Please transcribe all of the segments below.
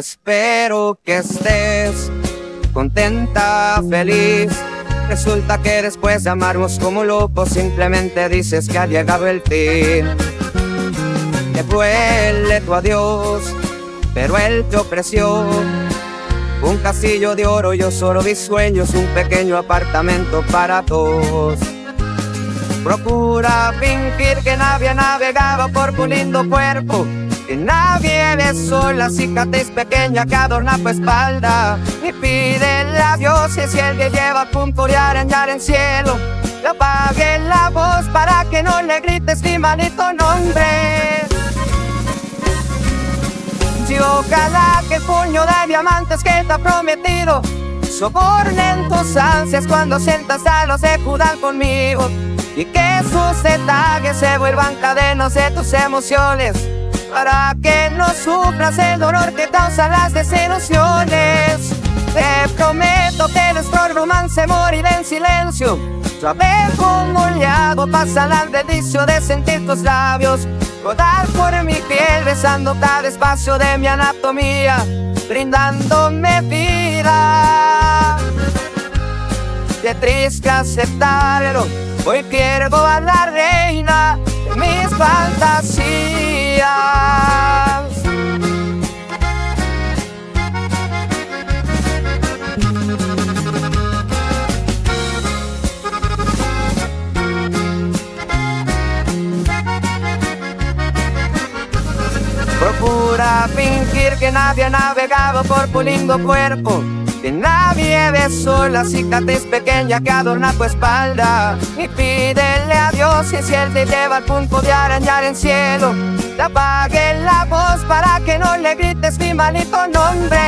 espero que estés contenta, feliz. Resulta que después de amarnos como locos simplemente dices que ha llegado el fin. Te duele tu adiós, pero él te ofreció un castillo de oro, yo solo vi sueños, un pequeño apartamento para dos. Procura fingir que nadie navegaba por tu lindo cuerpo. Que nadie besó la cicatriz pequeña que adorna tu espalda. Ni pide a Dios si el que lleva punto de arañar el cielo. Le apague la voz para que no le grites mi manito nombre. Y ojalá que el puño de diamantes que te ha prometido sobornen tus ansias cuando sientas a los de Judá conmigo y que sus detalles se vuelvan cadenas de tus emociones para que no sufras el dolor que causan las desilusiones. Te prometo que nuestro romance morirá en silencio. Saber cómo le hago pasar al delicio de sentir tus labios rodar por mi piel, besando cada espacio de mi anatomía, brindándome vida. Qué triste aceptarlo, hoy quiero a la reina de mis fantasías. Procura fingir que nadie ha navegado por tu lindo cuerpo. Que nadie besó la cicatriz pequeña que adorna tu espalda. Y pídele a Dios que si Él te lleva al punto de arañar el cielo, te apague la voz para que no le grites mi malito nombre.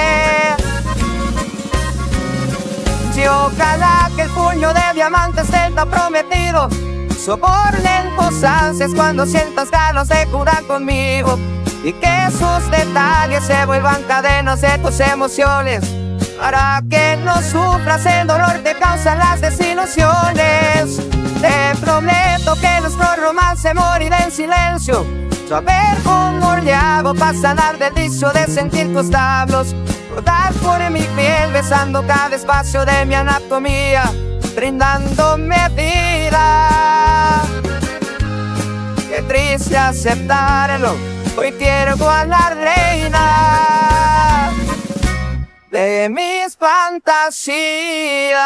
Si ojalá que el puño de diamantes te ha prometido, soporten tus ansias cuando sientas ganas de jurar conmigo y que sus detalles se vuelvan cadenas de tus emociones para que no sufras el dolor que causan las desilusiones. Te prometo que nuestro romance morirá en silencio. Saber cómo le para sanar del vicio de sentir tus tablos. Rodar por mi piel, besando cada espacio de mi anatomía, brindándome vida. Qué triste aceptarlo Hoy quiero a la reina de mis fantasías.